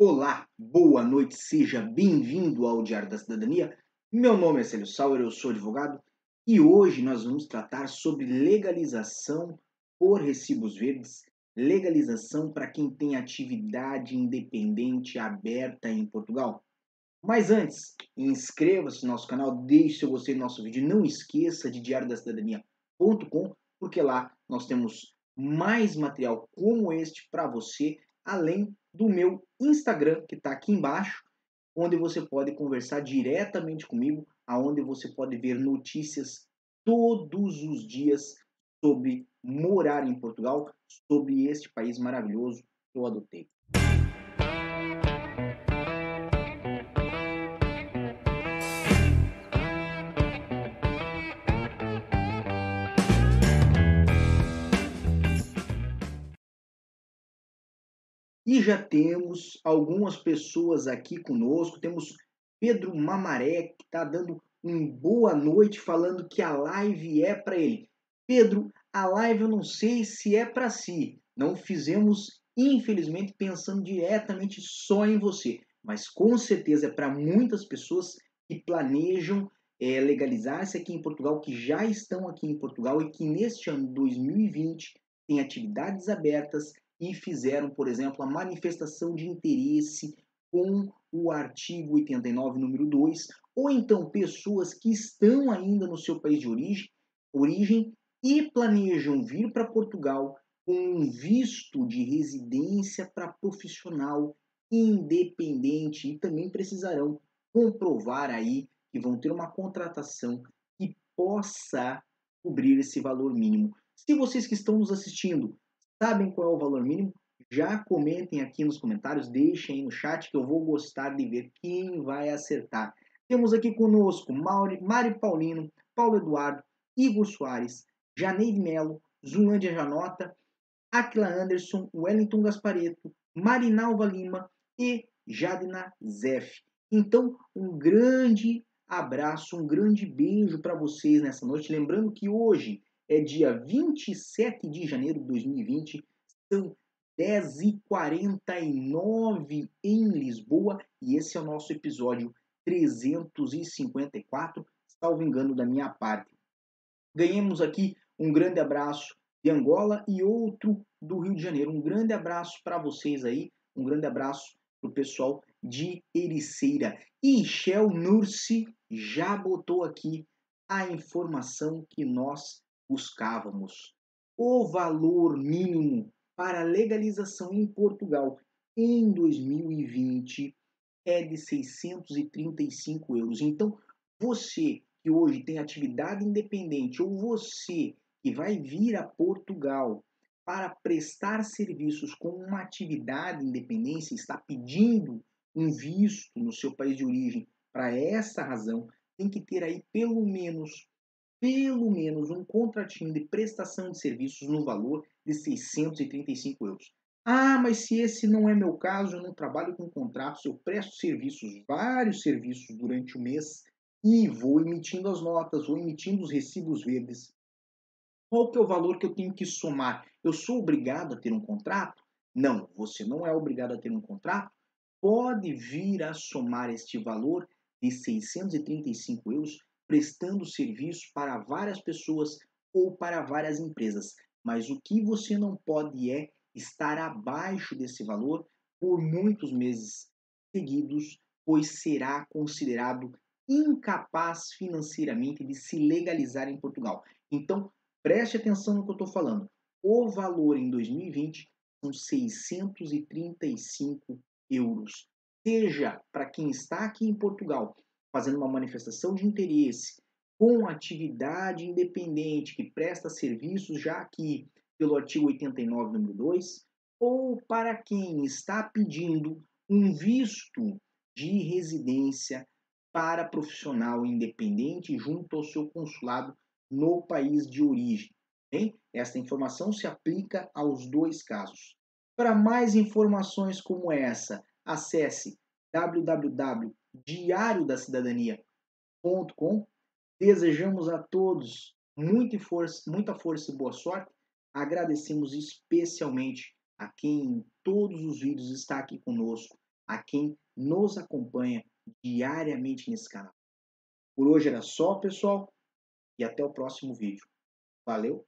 Olá, boa noite, seja bem-vindo ao Diário da Cidadania. Meu nome é Célio Sauer, eu sou advogado e hoje nós vamos tratar sobre legalização por recibos verdes, legalização para quem tem atividade independente aberta em Portugal. Mas antes, inscreva-se no nosso canal, deixe seu gostei do nosso vídeo, não esqueça de diariodacidadania.com, porque lá nós temos mais material como este para você, além do meu Instagram, que está aqui embaixo, onde você pode conversar diretamente comigo, aonde você pode ver notícias todos os dias sobre morar em Portugal, sobre este país maravilhoso que eu adotei. E já temos algumas pessoas aqui conosco. Temos Pedro Mamaré, que está dando uma boa noite, falando que a live é para ele. Pedro, a live eu não sei se é para si. Não fizemos, infelizmente, pensando diretamente só em você. Mas com certeza é para muitas pessoas que planejam é, legalizar-se aqui em Portugal, que já estão aqui em Portugal e que neste ano 2020 têm atividades abertas e fizeram, por exemplo, a manifestação de interesse com o artigo 89, número 2, ou então pessoas que estão ainda no seu país de origem, origem e planejam vir para Portugal com um visto de residência para profissional independente e também precisarão comprovar aí que vão ter uma contratação que possa cobrir esse valor mínimo. Se vocês que estão nos assistindo Sabem qual é o valor mínimo? Já comentem aqui nos comentários, deixem no chat que eu vou gostar de ver quem vai acertar. Temos aqui conosco Mauri, Mari Paulino, Paulo Eduardo, Igor Soares, Janeide Melo, Zulândia Janota, Aquila Anderson, Wellington Gaspareto, Marinalva Lima e Jadina Zef. Então, um grande abraço, um grande beijo para vocês nessa noite. Lembrando que hoje é dia 27 de janeiro de 2020, são 10h49 em Lisboa e esse é o nosso episódio 354, salvo engano da minha parte. Ganhemos aqui um grande abraço de Angola e outro do Rio de Janeiro. Um grande abraço para vocês aí, um grande abraço para o pessoal de Ericeira. E Shell Nurse já botou aqui a informação que nós buscávamos. O valor mínimo para legalização em Portugal em 2020 é de 635 euros. Então, você que hoje tem atividade independente ou você que vai vir a Portugal para prestar serviços com uma atividade independente, está pedindo um visto no seu país de origem para essa razão, tem que ter aí pelo menos pelo menos um contratinho de prestação de serviços no valor de 635 euros. Ah, mas se esse não é meu caso, eu não trabalho com contratos, eu presto serviços, vários serviços durante o mês e vou emitindo as notas, vou emitindo os recibos verdes. Qual que é o valor que eu tenho que somar? Eu sou obrigado a ter um contrato? Não, você não é obrigado a ter um contrato. Pode vir a somar este valor de 635 euros prestando serviço para várias pessoas ou para várias empresas. Mas o que você não pode é estar abaixo desse valor por muitos meses seguidos, pois será considerado incapaz financeiramente de se legalizar em Portugal. Então, preste atenção no que eu estou falando. O valor em 2020 são 635 euros. Seja para quem está aqui em Portugal fazendo uma manifestação de interesse com atividade independente que presta serviços já aqui pelo artigo 89, número 2, ou para quem está pedindo um visto de residência para profissional independente junto ao seu consulado no país de origem. Bem, esta informação se aplica aos dois casos. Para mais informações como essa, acesse www diariodacidadania.com. Desejamos a todos muita força, muita força e boa sorte. Agradecemos especialmente a quem em todos os vídeos está aqui conosco, a quem nos acompanha diariamente nesse canal. Por hoje era só, pessoal, e até o próximo vídeo. Valeu!